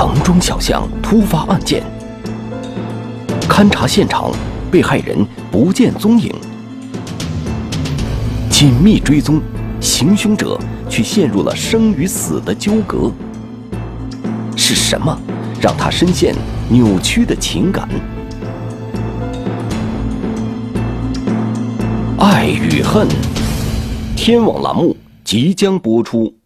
城中小巷突发案件，勘查现场，被害人不见踪影。紧密追踪，行凶者却陷入了生与死的纠葛。是什么让他深陷扭曲的情感？爱与恨，天网栏目即将播出。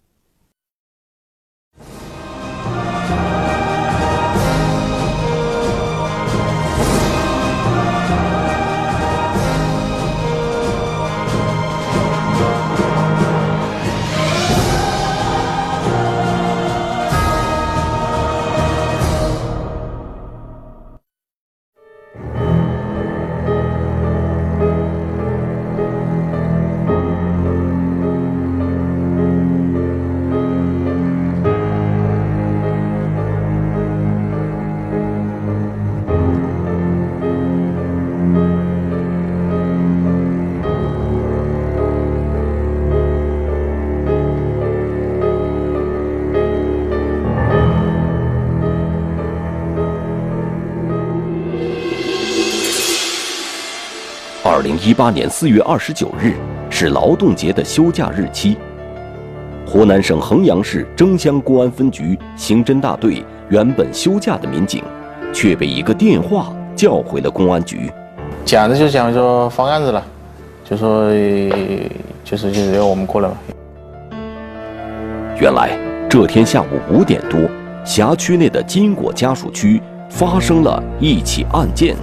一八年四月二十九日是劳动节的休假日期。湖南省衡阳市蒸乡公安分局刑侦大队原本休假的民警，却被一个电话叫回了公安局。讲的就讲说放案子了，就说就是就是要我们过来嘛。原来这天下午五点多，辖区内的金果家属区发生了一起案件。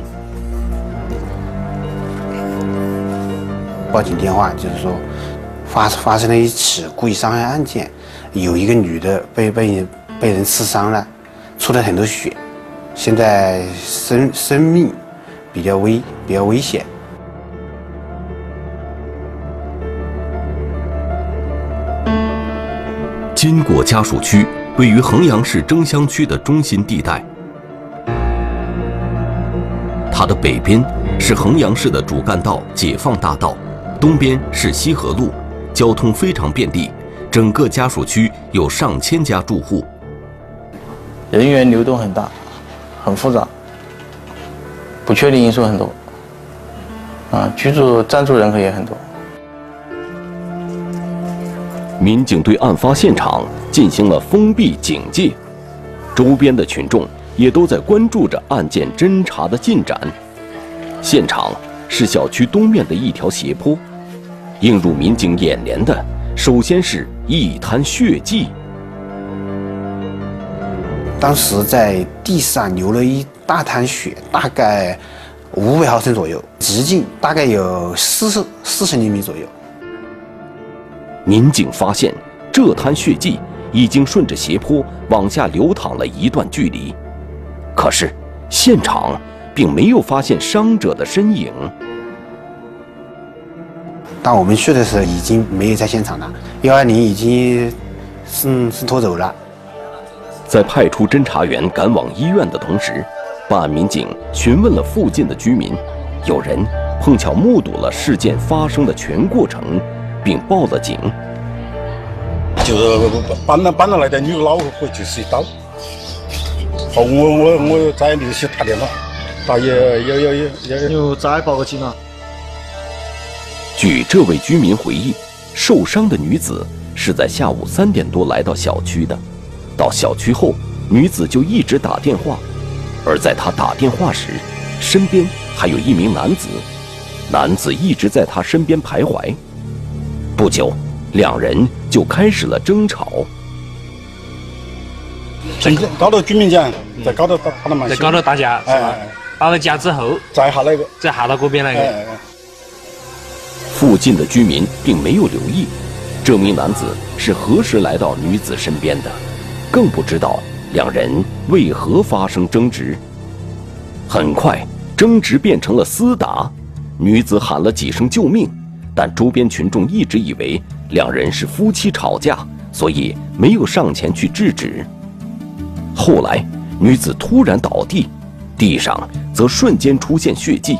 报警电话就是说，发发生了一起故意伤害案件，有一个女的被被被人刺伤了，出了很多血，现在生生命比较危比较危险。金果家属区位于衡阳市征乡区的中心地带，它的北边是衡阳市的主干道解放大道。东边是西河路，交通非常便利。整个家属区有上千家住户，人员流动很大，很复杂，不确定因素很多。啊，居住暂住人口也很多。民警对案发现场进行了封闭警戒，周边的群众也都在关注着案件侦查的进展。现场是小区东面的一条斜坡。映入民警眼帘的，首先是一滩血迹。当时在地上流了一大滩血，大概五百毫升左右，直径大概有四十四十厘米左右。民警发现，这滩血迹已经顺着斜坡往下流淌了一段距离，可是现场并没有发现伤者的身影。当我们去的时候，已经没有在现场了。幺二零已经是是拖走了。在派出侦查员赶往医院的同时，办案民警询问了附近的居民，有人碰巧目睹了事件发生的全过程，并报了警。就是搬了搬了来的女老婆就是一刀。好，我我我在联系打电话，打幺幺幺幺幺又再报个警啊。据这位居民回忆，受伤的女子是在下午三点多来到小区的。到小区后，女子就一直打电话，而在她打电话时，身边还有一名男子，男子一直在她身边徘徊。不久，两人就开始了争吵。在高头居民讲，在高头打打了蛮在高头打架是吧？打了架之后，再下那个，再下到这边那个。附近的居民并没有留意，这名男子是何时来到女子身边的，更不知道两人为何发生争执。很快，争执变成了厮打，女子喊了几声救命，但周边群众一直以为两人是夫妻吵架，所以没有上前去制止。后来，女子突然倒地，地上则瞬间出现血迹，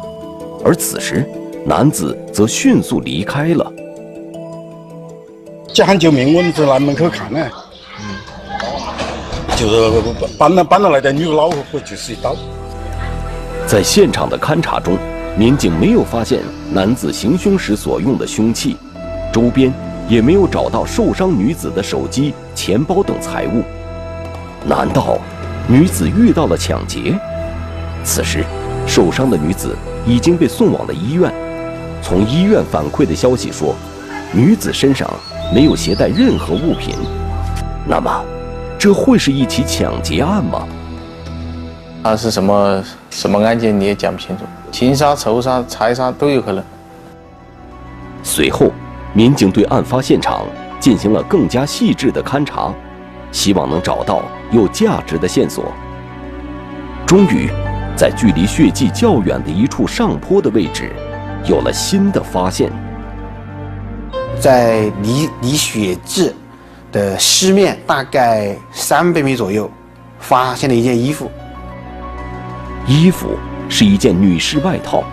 而此时。男子则迅速离开了。叫喊救命，我们在南门口看呢。就是搬了搬了来的女老婆就是一刀。在现场的勘查中，民警没有发现男子行凶时所用的凶器，周边也没有找到受伤女子的手机、钱包等财物。难道女子遇到了抢劫？此时，受伤的女子已经被送往了医院。从医院反馈的消息说，女子身上没有携带任何物品。那么，这会是一起抢劫案吗？啊，是什么什么案件你也讲不清楚，情杀、仇杀、财杀都有可能。随后，民警对案发现场进行了更加细致的勘查，希望能找到有价值的线索。终于，在距离血迹较远的一处上坡的位置，有了新的发现。在离离血迹的西面大概三百米左右，发现了一件衣服。衣服是一件女士外套，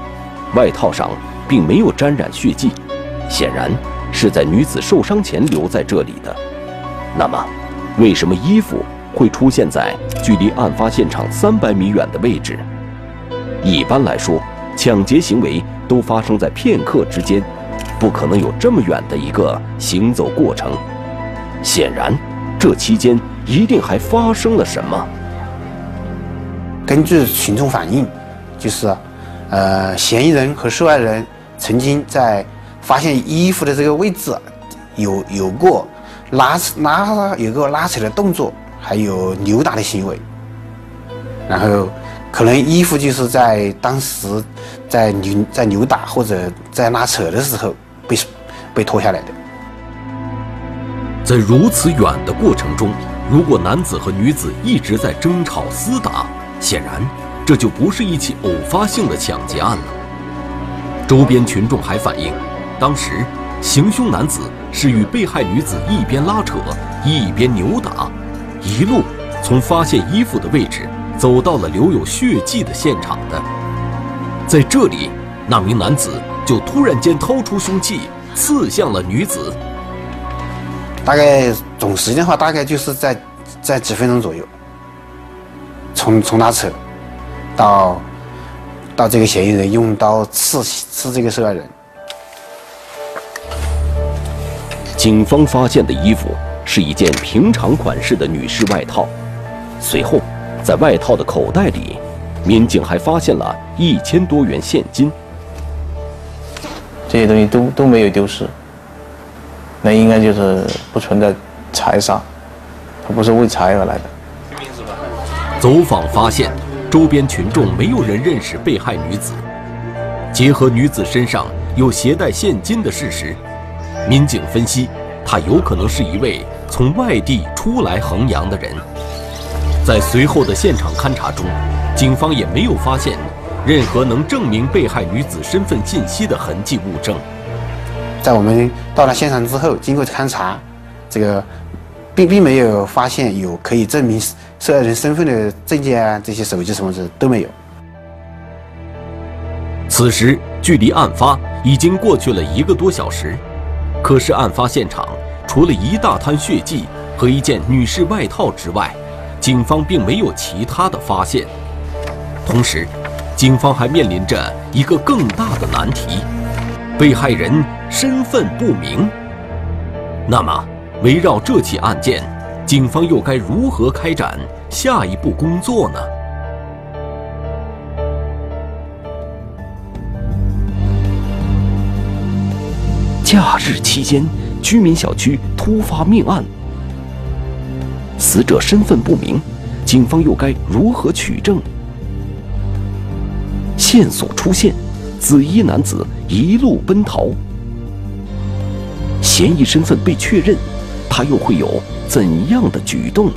外套上并没有沾染血迹，显然是在女子受伤前留在这里的。那么，为什么衣服会出现在距离案发现场三百米远的位置？一般来说，抢劫行为都发生在片刻之间，不可能有这么远的一个行走过程。显然，这期间一定还发生了什么。根据群众反映，就是，呃，嫌疑人和受害人曾经在发现衣服的这个位置有有过拉拉有个拉扯的动作，还有扭打的行为。然后，可能衣服就是在当时在扭在扭打或者在拉扯的时候被被脱下来的。在如此远的过程中，如果男子和女子一直在争吵厮打。显然，这就不是一起偶发性的抢劫案了。周边群众还反映，当时行凶男子是与被害女子一边拉扯一边扭打，一路从发现衣服的位置走到了留有血迹的现场的。在这里，那名男子就突然间掏出凶器刺向了女子。大概总时间的话，大概就是在在几分钟左右。从从拉扯，到到这个嫌疑人用刀刺刺这个受害人。警方发现的衣服是一件平常款式的女士外套，随后在外套的口袋里，民警还发现了一千多元现金。这些东西都都没有丢失，那应该就是不存在财杀，他不是为财而来的。走访发现，周边群众没有人认识被害女子。结合女子身上有携带现金的事实，民警分析，她有可能是一位从外地出来衡阳的人。在随后的现场勘查中，警方也没有发现任何能证明被害女子身份信息的痕迹物证。在我们到达现场之后，经过勘查，这个并并没有发现有可以证明。受害人身份的证件啊，这些手机什么的都没有。此时距离案发已经过去了一个多小时，可是案发现场除了一大滩血迹和一件女士外套之外，警方并没有其他的发现。同时，警方还面临着一个更大的难题：被害人身份不明。那么，围绕这起案件。警方又该如何开展下一步工作呢？假日期间，居民小区突发命案，死者身份不明，警方又该如何取证？线索出现，紫衣男子一路奔逃，嫌疑身份被确认，他又会有？怎样的举动？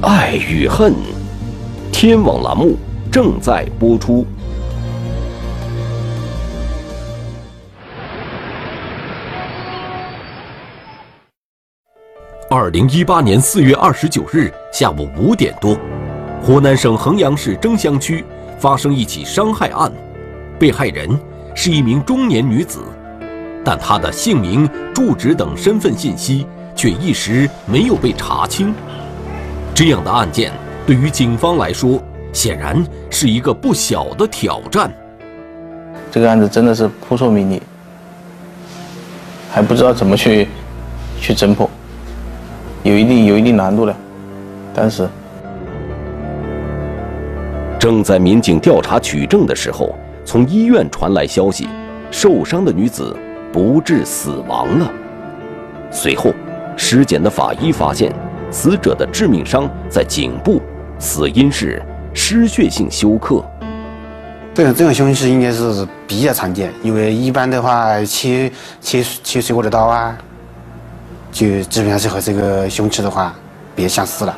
爱与恨，天网栏目正在播出。二零一八年四月二十九日下午五点多，湖南省衡阳市蒸湘区发生一起伤害案，被害人是一名中年女子。但他的姓名、住址等身份信息却一时没有被查清。这样的案件对于警方来说，显然是一个不小的挑战。这个案子真的是扑朔迷离，还不知道怎么去去侦破，有一定有一定难度的。但是，正在民警调查取证的时候，从医院传来消息，受伤的女子不治死亡了。随后，尸检的法医发现，死者的致命伤在颈部，死因是失血性休克。这种这种凶器应该是比较常见，因为一般的话切切切水果的刀啊，就基本上是和这个凶器的话比较相似了。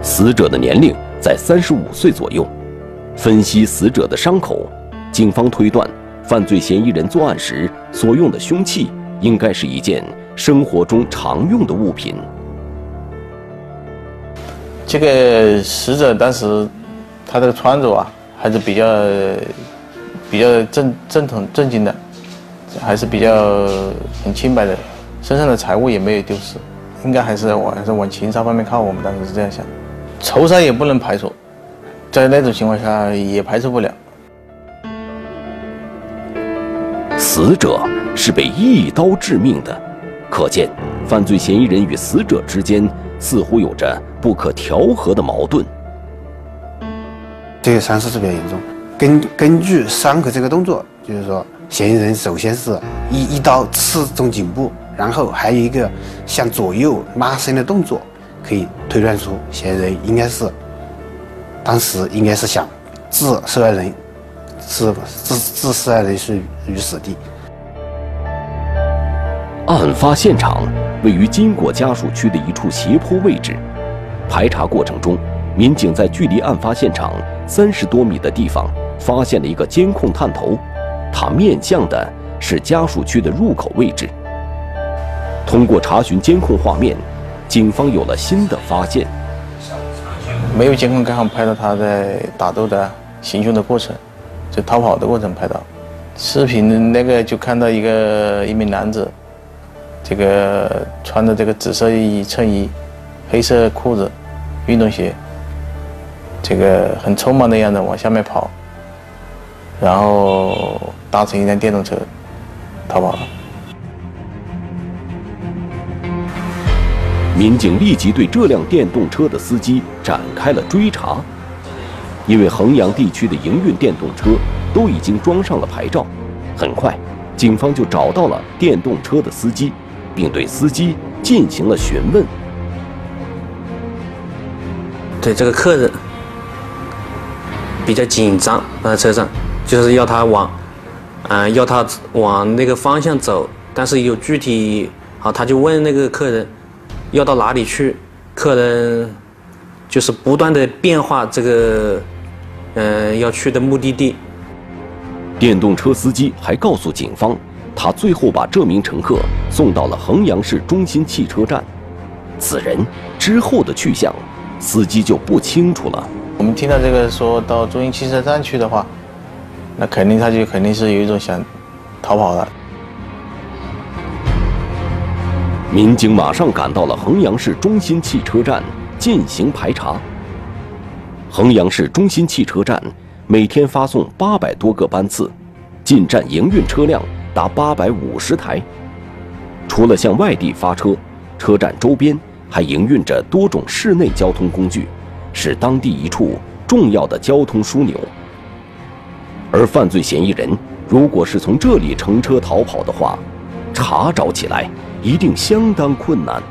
死者的年龄在三十五岁左右。分析死者的伤口，警方推断，犯罪嫌疑人作案时所用的凶器应该是一件生活中常用的物品。这个死者当时他这个穿着啊，还是比较比较正正统正经的，还是比较很清白的，身上的财物也没有丢失，应该还是往还是往情杀方面靠。我们当时是这样想，仇杀也不能排除。在那种情况下也排除不了。死者是被一刀致命的，可见犯罪嫌疑人与死者之间似乎有着不可调和的矛盾。这个伤势是比较严重。根根据伤口这个动作，就是说，嫌疑人首先是一一刀刺中颈部，然后还有一个向左右拉伸的动作，可以推断出嫌疑人应该是。当时应该是想置受害人，是置置受害人是于死地。案发现场位于金果家属区的一处斜坡位置。排查过程中，民警在距离案发现场三十多米的地方发现了一个监控探头，它面向的是家属区的入口位置。通过查询监控画面，警方有了新的发现。没有监控刚好拍到他在打斗的行凶的过程，就逃跑的过程拍到。视频那个就看到一个一名男子，这个穿着这个紫色衣衬衣，黑色裤子，运动鞋，这个很匆忙的样子往下面跑，然后搭乘一辆电动车逃跑了。民警立即对这辆电动车的司机展开了追查，因为衡阳地区的营运电动车都已经装上了牌照。很快，警方就找到了电动车的司机，并对司机进行了询问。对这个客人比较紧张，在车上就是要他往，嗯，要他往那个方向走，但是有具体，好，他就问那个客人。要到哪里去？客人就是不断的变化这个，嗯，要去的目的地。电动车司机还告诉警方，他最后把这名乘客送到了衡阳市中心汽车站。此人之后的去向，司机就不清楚了。我们听到这个说到中心汽车站去的话，那肯定他就肯定是有一种想逃跑的。民警马上赶到了衡阳市中心汽车站进行排查。衡阳市中心汽车站每天发送八百多个班次，进站营运车辆达八百五十台。除了向外地发车，车站周边还营运着多种市内交通工具，是当地一处重要的交通枢纽。而犯罪嫌疑人如果是从这里乘车逃跑的话，查找起来。一定相当困难。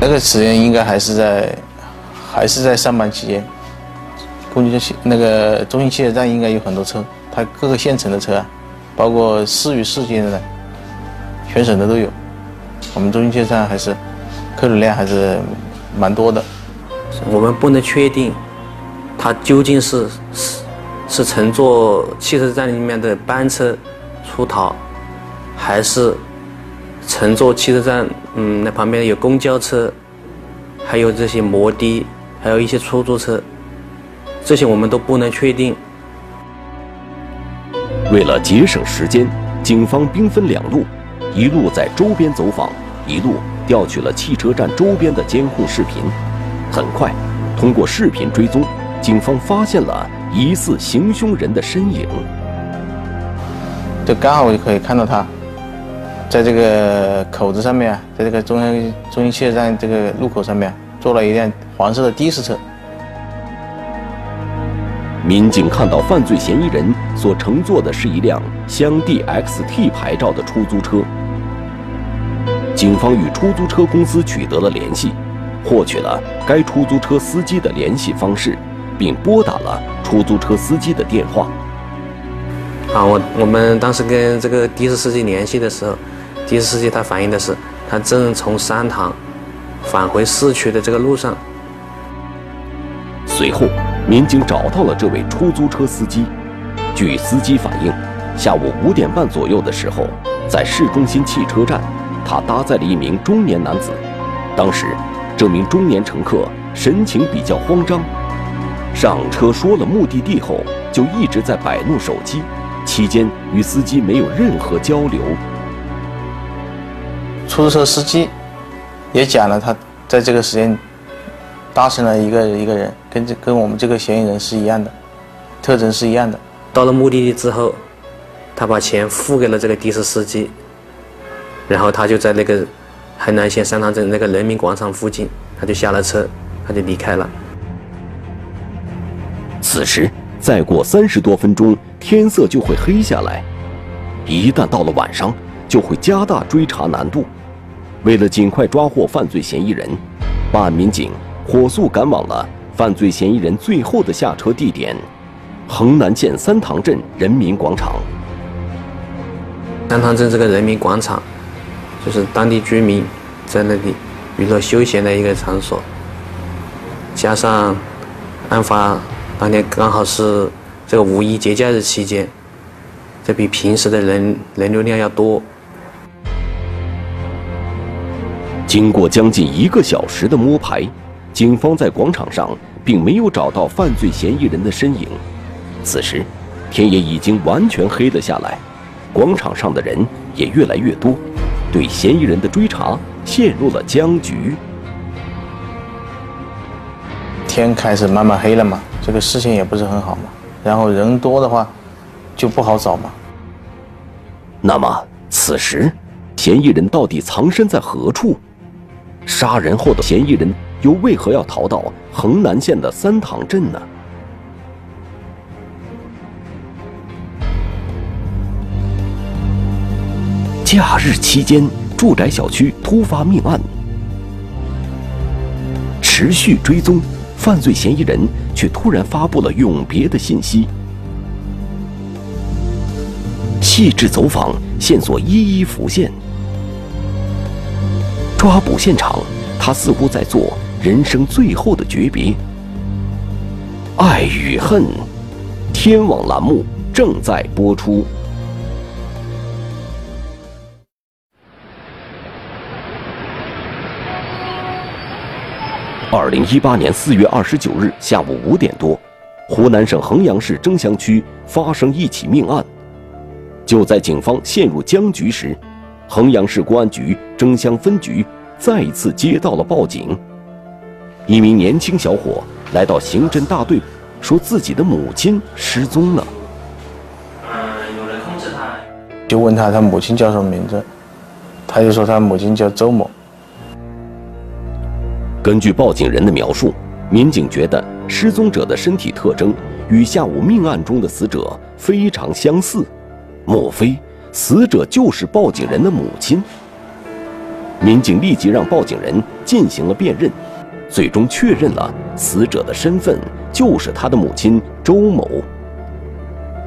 那个时间应该还是在，还是在上班期间。公交汽那个中心汽车站应该有很多车，它各个县城的车啊，包括市与市间的，全省的都有。我们中心汽车站还是客流量还是蛮多的。我们不能确定，他究竟是是是乘坐汽车站里面的班车出逃。还是乘坐汽车站，嗯，那旁边有公交车，还有这些摩的，还有一些出租车，这些我们都不能确定。为了节省时间，警方兵分两路，一路在周边走访，一路调取了汽车站周边的监控视频。很快，通过视频追踪，警方发现了疑似行凶人的身影。就刚好我就可以看到他，在这个口子上面，在这个中央中心汽车站这个路口上面，坐了一辆黄色的的士车。民警看到犯罪嫌疑人所乘坐的是一辆湘 D XT 牌照的出租车，警方与出租车公司取得了联系，获取了该出租车司机的联系方式，并拨打了出租车司机的电话。啊，我我们当时跟这个的士司机联系的时候，的士司机他反映的是，他正从三塘返回市区的这个路上。随后。民警找到了这位出租车司机。据司机反映，下午五点半左右的时候，在市中心汽车站，他搭载了一名中年男子。当时，这名中年乘客神情比较慌张，上车说了目的地后，就一直在摆弄手机，期间与司机没有任何交流。出租车司机也讲了，他在这个时间。搭乘了一个一个人，跟这跟我们这个嫌疑人是一样的，特征是一样的。到了目的地之后，他把钱付给了这个的士司机，然后他就在那个海南县三塘镇那个人民广场附近，他就下了车，他就离开了。此时再过三十多分钟，天色就会黑下来，一旦到了晚上，就会加大追查难度。为了尽快抓获犯罪嫌疑人，办案民警。火速赶往了犯罪嫌疑人最后的下车地点——衡南县三塘镇人民广场。三塘镇这个人民广场，就是当地居民在那里娱乐休闲的一个场所。加上案发当天刚好是这个五一节假日期间，这比平时的人人流量要多。经过将近一个小时的摸排。警方在广场上并没有找到犯罪嫌疑人的身影。此时，天也已经完全黑了下来，广场上的人也越来越多，对嫌疑人的追查陷入了僵局。天开始慢慢黑了嘛，这个视线也不是很好嘛，然后人多的话就不好找嘛。那么，此时嫌疑人到底藏身在何处？杀人后的嫌疑人。又为何要逃到衡南县的三塘镇呢？假日期间，住宅小区突发命案，持续追踪，犯罪嫌疑人却突然发布了永别的信息。细致走访，线索一一浮现，抓捕现场，他似乎在做。人生最后的诀别，爱与恨，天网栏目正在播出。二零一八年四月二十九日下午五点多，湖南省衡阳市蒸祥区发生一起命案。就在警方陷入僵局时，衡阳市公安局蒸湘分局再次接到了报警。一名年轻小伙来到刑侦大队，说自己的母亲失踪了。嗯，有人控制他，就问他他母亲叫什么名字，他就说他母亲叫周某。根据报警人的描述，民警觉得失踪者的身体特征与下午命案中的死者非常相似，莫非死者就是报警人的母亲？民警立即让报警人进行了辨认。最终确认了死者的身份就是他的母亲周某。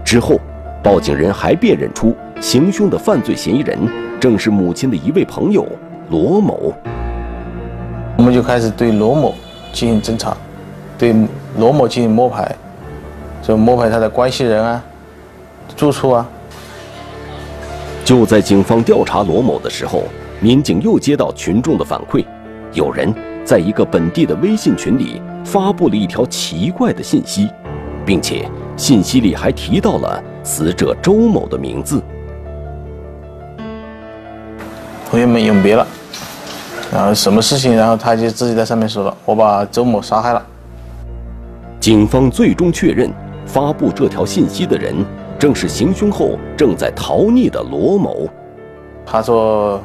之后，报警人还辨认出行凶的犯罪嫌疑人正是母亲的一位朋友罗某。我们就开始对罗某进行侦查，对罗某进行摸排，就摸排他的关系人啊、住处啊。就在警方调查罗某的时候，民警又接到群众的反馈，有人。在一个本地的微信群里发布了一条奇怪的信息，并且信息里还提到了死者周某的名字。同学们永别了。然后什么事情，然后他就自己在上面说了，我把周某杀害了。警方最终确认，发布这条信息的人正是行凶后正在逃匿的罗某。他说，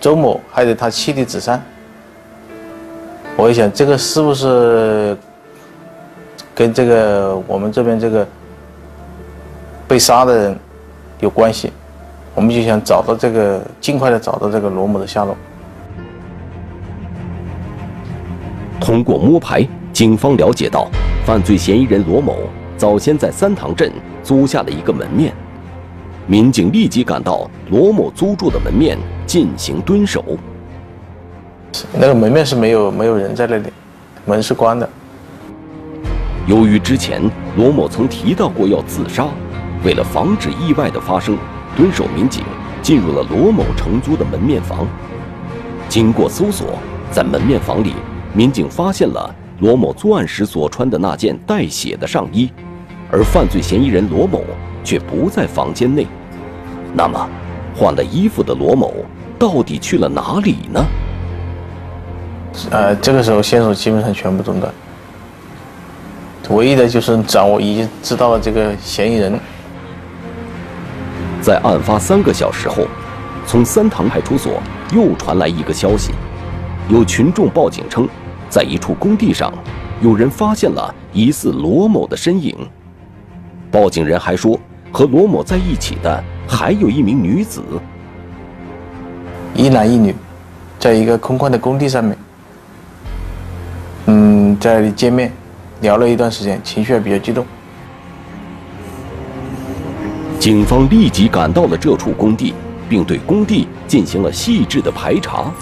周某害得他妻离子散。我一想，这个是不是跟这个我们这边这个被杀的人有关系？我们就想找到这个，尽快的找到这个罗某的下落。通过摸排，警方了解到，犯罪嫌疑人罗某早先在三塘镇租下了一个门面。民警立即赶到罗某租住的门面进行蹲守。那个门面是没有没有人在那里，门是关的。由于之前罗某曾提到过要自杀，为了防止意外的发生，蹲守民警进入了罗某承租的门面房。经过搜索，在门面房里。民警发现了罗某作案时所穿的那件带血的上衣，而犯罪嫌疑人罗某却不在房间内。那么，换了衣服的罗某到底去了哪里呢？呃，这个时候线索基本上全部中断，唯一的就是掌握已经知道了这个嫌疑人。在案发三个小时后，从三塘派出所又传来一个消息，有群众报警称。在一处工地上，有人发现了疑似罗某的身影。报警人还说，和罗某在一起的还有一名女子，一男一女，在一个空旷的工地上面，嗯，在那里见面，聊了一段时间，情绪还比较激动。警方立即赶到了这处工地，并对工地进行了细致的排查，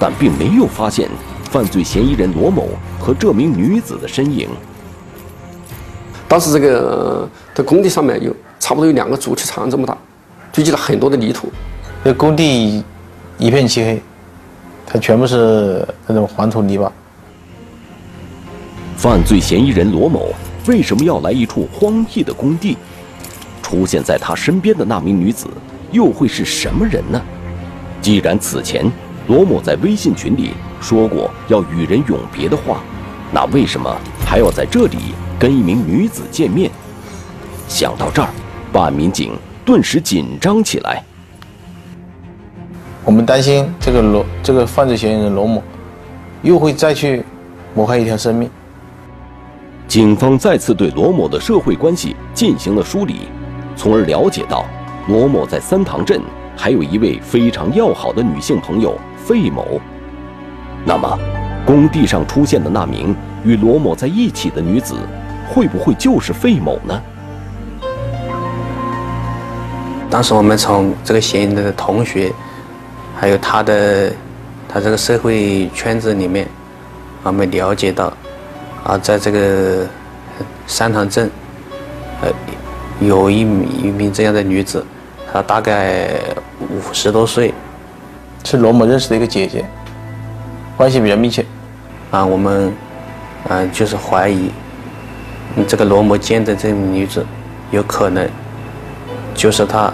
但并没有发现。犯罪嫌疑人罗某和这名女子的身影。当时这个在工地上面有差不多有两个足球场这么大，堆积了很多的泥土。这工地一片漆黑，它全部是那种黄土泥巴。犯罪嫌疑人罗某为什么要来一处荒僻的工地？出现在他身边的那名女子又会是什么人呢？既然此前罗某在微信群里。说过要与人永别的话，那为什么还要在这里跟一名女子见面？想到这儿，办案民警顿时紧张起来。我们担心这个罗这个犯罪嫌疑人罗某又会再去谋害一条生命。警方再次对罗某的社会关系进行了梳理，从而了解到罗某在三塘镇还有一位非常要好的女性朋友费某。那么，工地上出现的那名与罗某在一起的女子，会不会就是费某呢？当时我们从这个嫌疑人的同学，还有他的他这个社会圈子里面，我们了解到，啊，在这个三塘镇，呃，有一名一名这样的女子，她大概五十多岁，是罗某认识的一个姐姐。关系比较密切，啊，我们，啊，就是怀疑，这个罗某见的这名女子，有可能，就是他，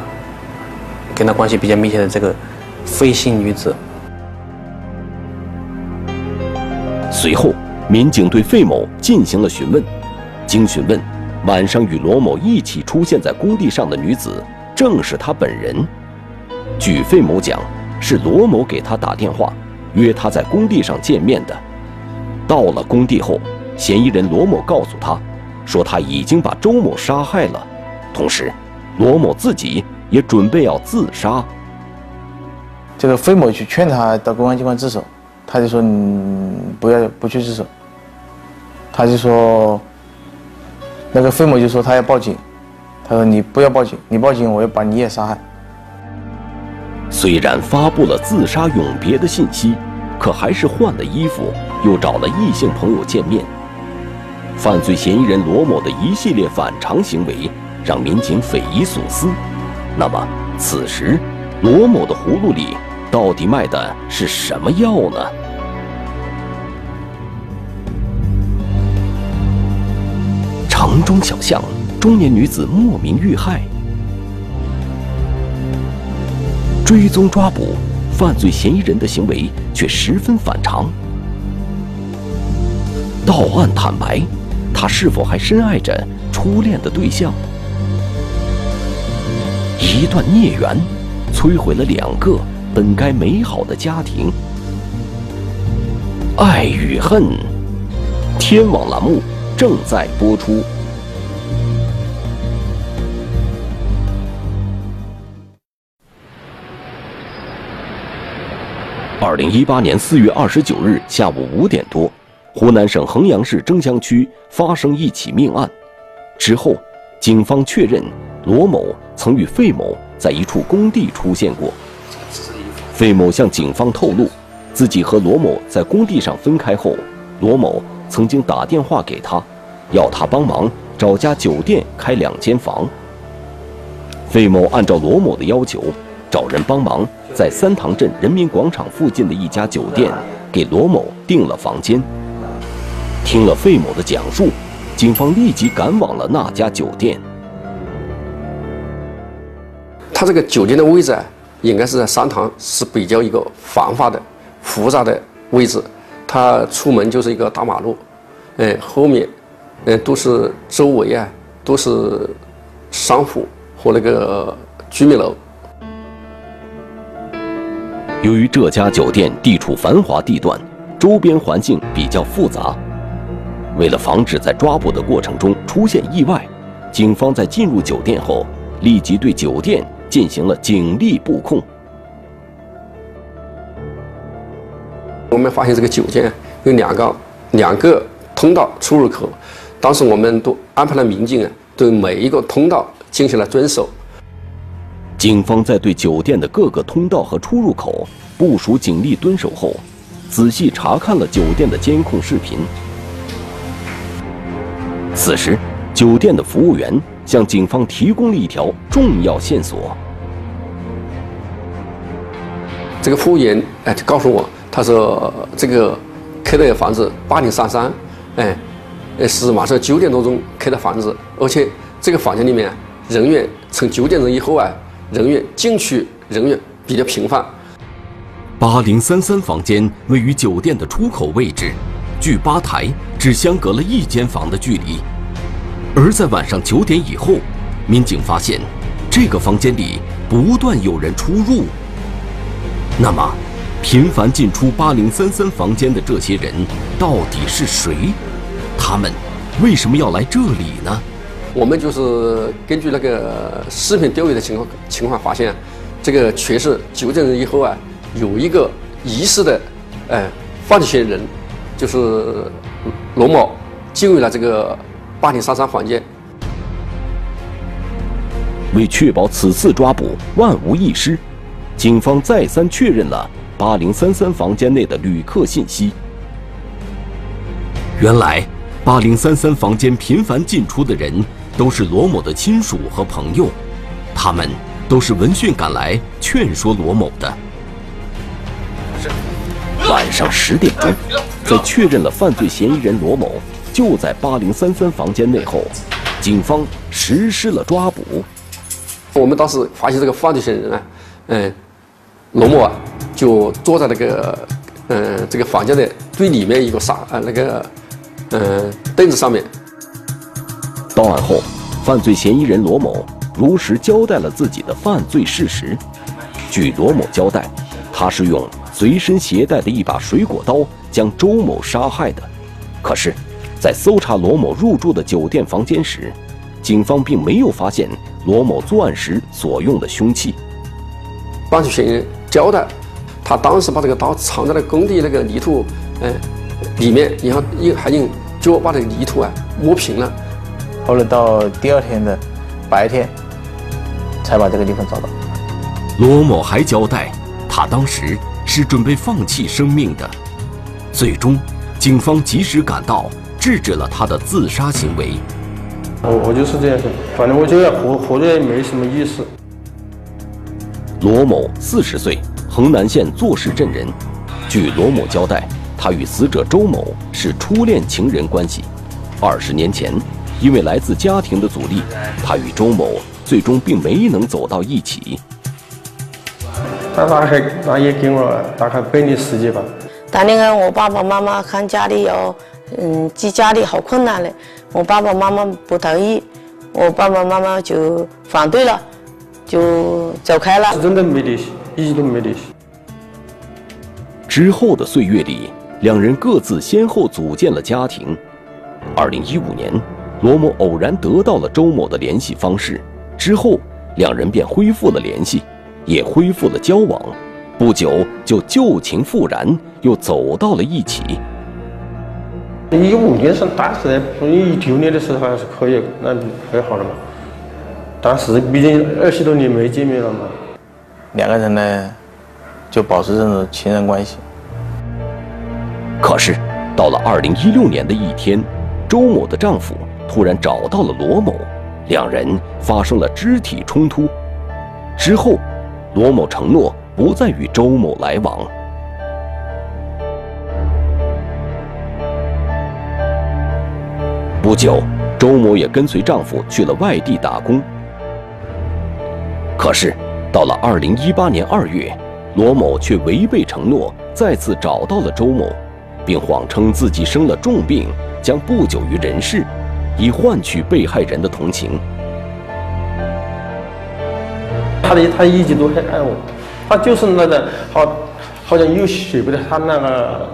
跟他关系比较密切的这个费姓女子。随后，民警对费某进行了询问，经询问，晚上与罗某一起出现在工地上的女子，正是他本人。据费某讲，是罗某给他打电话。约他在工地上见面的，到了工地后，嫌疑人罗某告诉他，说他已经把周某杀害了，同时，罗某自己也准备要自杀。这个费某去劝他到公安机关自首，他就说：“你不要不去自首。”他就说：“那个费某就说他要报警，他说你不要报警，你报警我要把你也杀害。”虽然发布了自杀永别的信息，可还是换了衣服，又找了异性朋友见面。犯罪嫌疑人罗某的一系列反常行为，让民警匪夷所思。那么，此时罗某的葫芦里到底卖的是什么药呢？城中小巷，中年女子莫名遇害。追踪抓捕犯罪嫌疑人的行为却十分反常。到案坦白，他是否还深爱着初恋的对象？一段孽缘，摧毁了两个本该美好的家庭。爱与恨，天网栏目正在播出。二零一八年四月二十九日下午五点多，湖南省衡阳市蒸湘区发生一起命案。之后，警方确认罗某曾与费某在一处工地出现过。费某向警方透露，自己和罗某在工地上分开后，罗某曾经打电话给他，要他帮忙找家酒店开两间房。费某按照罗某的要求。找人帮忙，在三塘镇人民广场附近的一家酒店给罗某订了房间。听了费某的讲述，警方立即赶往了那家酒店。他这个酒店的位置啊，应该是在三塘，是比较一个繁华的、复杂的位置。他出门就是一个大马路，哎，后面，嗯，都是周围啊，都是商户和那个居民楼。由于这家酒店地处繁华地段，周边环境比较复杂，为了防止在抓捕的过程中出现意外，警方在进入酒店后，立即对酒店进行了警力布控。我们发现这个酒店有两个两个通道出入口，当时我们都安排了民警啊，对每一个通道进行了蹲守。警方在对酒店的各个通道和出入口部署警力蹲守后，仔细查看了酒店的监控视频。此时，酒店的服务员向警方提供了一条重要线索。这个服务员哎，就告诉我，他说这个开的房子八零三三，哎，是晚上九点多钟开的房子，而且这个房间里面人员从九点钟以后啊。人员进去人员比较频繁。八零三三房间位于酒店的出口位置，距吧台只相隔了一间房的距离。而在晚上九点以后，民警发现这个房间里不断有人出入。那么，频繁进出八零三三房间的这些人到底是谁？他们为什么要来这里呢？我们就是根据那个视频调阅的情况情况发现，这个确实九点钟以后啊，有一个疑似的，哎，犯罪嫌疑人，就是罗某进入了这个八零三三房间。为确保此次抓捕万无一失，警方再三确认了八零三三房间内的旅客信息。原来，八零三三房间频繁进出的人。都是罗某的亲属和朋友，他们都是闻讯赶来劝说罗某的。晚上十点钟，在确认了犯罪嫌疑人罗某就在八零三三房间内后，警方实施了抓捕。我们当时发现这个犯罪嫌疑人啊，嗯，罗某啊，就坐在那个嗯这个房间的最里面一个沙啊那个嗯凳子上面。到案后，犯罪嫌疑人罗某如实交代了自己的犯罪事实。据罗某交代，他是用随身携带的一把水果刀将周某杀害的。可是，在搜查罗某入住的酒店房间时，警方并没有发现罗某作案时所用的凶器。犯罪嫌疑人交代，他当时把这个刀藏在了工地那个泥土，嗯，里面，然后又还用脚把这个泥土啊磨平了。后来到第二天的白天，才把这个地方找到。罗某还交代，他当时是准备放弃生命的。最终，警方及时赶到，制止了他的自杀行为。我我就是这样想，反正我觉得活活着也没什么意思。罗某四十岁，衡南县坐市镇人。据罗某交代，他与死者周某是初恋情人关系。二十年前。因为来自家庭的阻力，他与周某最终并没能走到一起。他大概那也给我大概百零十几吧。当年我爸爸妈妈看家里要，嗯，寄家里好困难嘞，我爸爸妈妈不同意，我爸爸妈妈就反对了，就走开了。真的没联系，一直都没联系。之后的岁月里，两人各自先后组建了家庭。二零一五年，罗某偶然得到了周某的联系方式，之后两人便恢复了联系，也恢复了交往。不久就旧情复燃，又走到了一起。一五年是当时，一九年的时候还是可以，那很好了嘛。但是毕竟二十多年没见面了嘛，两个人呢就保持这种情人关系。可是到了二零一六年的一天，周某的丈夫突然找到了罗某，两人发生了肢体冲突。之后，罗某承诺。不再与周某来往。不久，周某也跟随丈夫去了外地打工。可是，到了二零一八年二月，罗某却违背承诺，再次找到了周某，并谎称自己生了重病，将不久于人世，以换取被害人的同情。他的他一直都很爱我。他就是那个好，好像又舍不得他那个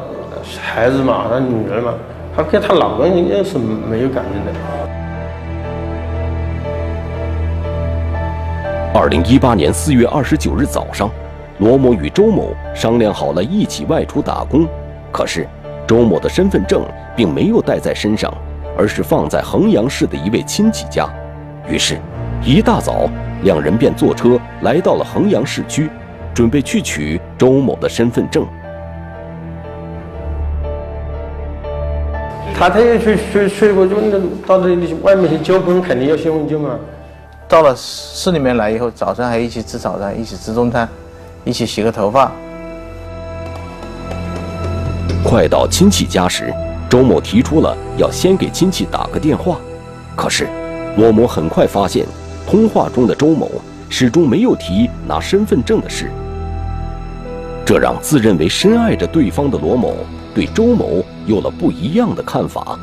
孩子嘛，他女儿嘛，他跟他老公应该是没有感情的。二零一八年四月二十九日早上，罗某与周某商量好了一起外出打工，可是周某的身份证并没有带在身上，而是放在衡阳市的一位亲戚家。于是，一大早，两人便坐车来到了衡阳市区。准备去取周某的身份证。他他也去去去过，就那到这里外面去交工，肯定要身份证嘛。到了市里面来以后，早上还一起吃早餐，一起吃中餐，一起洗个头发。快到亲戚家时，周某提出了要先给亲戚打个电话，可是罗某很快发现，通话中的周某始终没有提拿身份证的事。这让自认为深爱着对方的罗某对周某有了不一样的看法。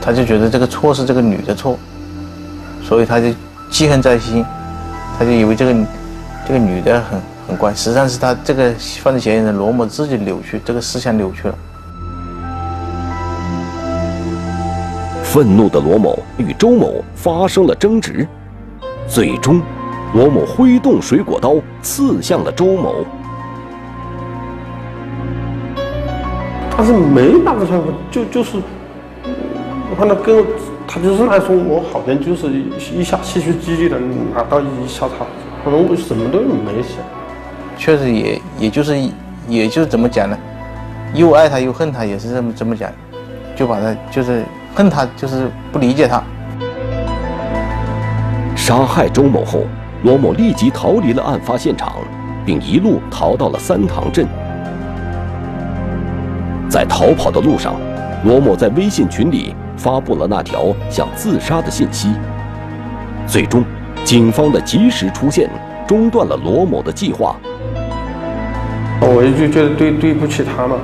他就觉得这个错是这个女的错，所以他就记恨在心，他就以为这个这个女的很很怪，实际上是他这个犯罪嫌疑人罗某自己扭曲，这个思想扭曲了。愤怒的罗某与周某发生了争执，最终。罗某挥动水果刀刺向了周某，他是没拿个枪，就就是，我看他跟我，他就是来说我好像就是一下气虚激励的拿刀一下他，可能我什么都没想，确实也也就是也就是怎么讲呢，又爱他又恨他，也是这么这么讲，就把他就是恨他就是不理解他，杀害周某后。罗某立即逃离了案发现场，并一路逃到了三塘镇。在逃跑的路上，罗某在微信群里发布了那条想自杀的信息。最终，警方的及时出现中断了罗某的计划。我也就觉得对对不起他嘛，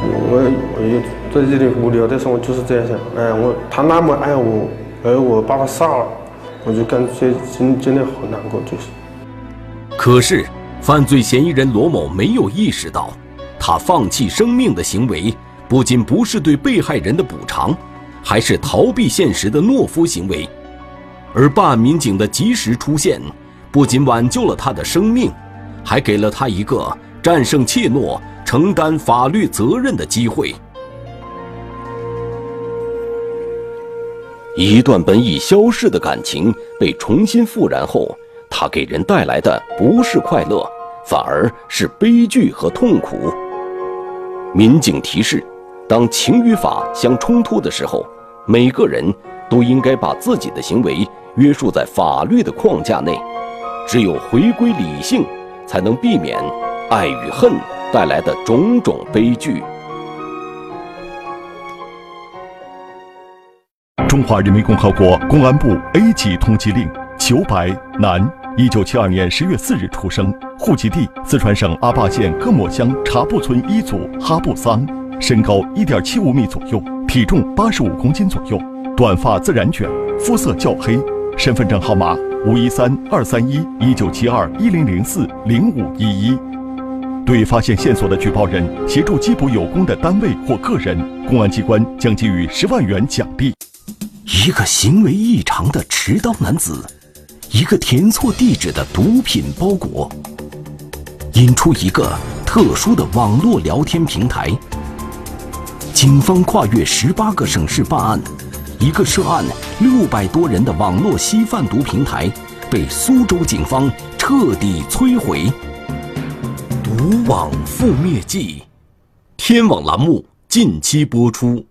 我我也在这里无聊的时候就是这样想，哎，我他那么爱我，而我把他杀了。我就感觉真真的好难过，就是。可是，犯罪嫌疑人罗某没有意识到，他放弃生命的行为不仅不是对被害人的补偿，还是逃避现实的懦夫行为。而办案民警的及时出现，不仅挽救了他的生命，还给了他一个战胜怯懦、承担法律责任的机会。一段本已消逝的感情被重新复燃后，它给人带来的不是快乐，反而是悲剧和痛苦。民警提示：当情与法相冲突的时候，每个人都应该把自己的行为约束在法律的框架内。只有回归理性，才能避免爱与恨带来的种种悲剧。中华人民共和国公安部 A 级通缉令。裘白，男，一九七二年十月四日出生，户籍地四川省阿坝县各莫乡茶布村一组哈布桑，身高一点七五米左右，体重八十五公斤左右，短发自然卷，肤色较黑，身份证号码五一三二三一一九七二一零零四零五一一。对发现线索的举报人协助缉捕有功的单位或个人，公安机关将给予十万元奖励。一个行为异常的持刀男子，一个填错地址的毒品包裹，引出一个特殊的网络聊天平台。警方跨越十八个省市办案，一个涉案六百多人的网络吸贩毒平台被苏州警方彻底摧毁。毒网覆灭记，天网栏目近期播出。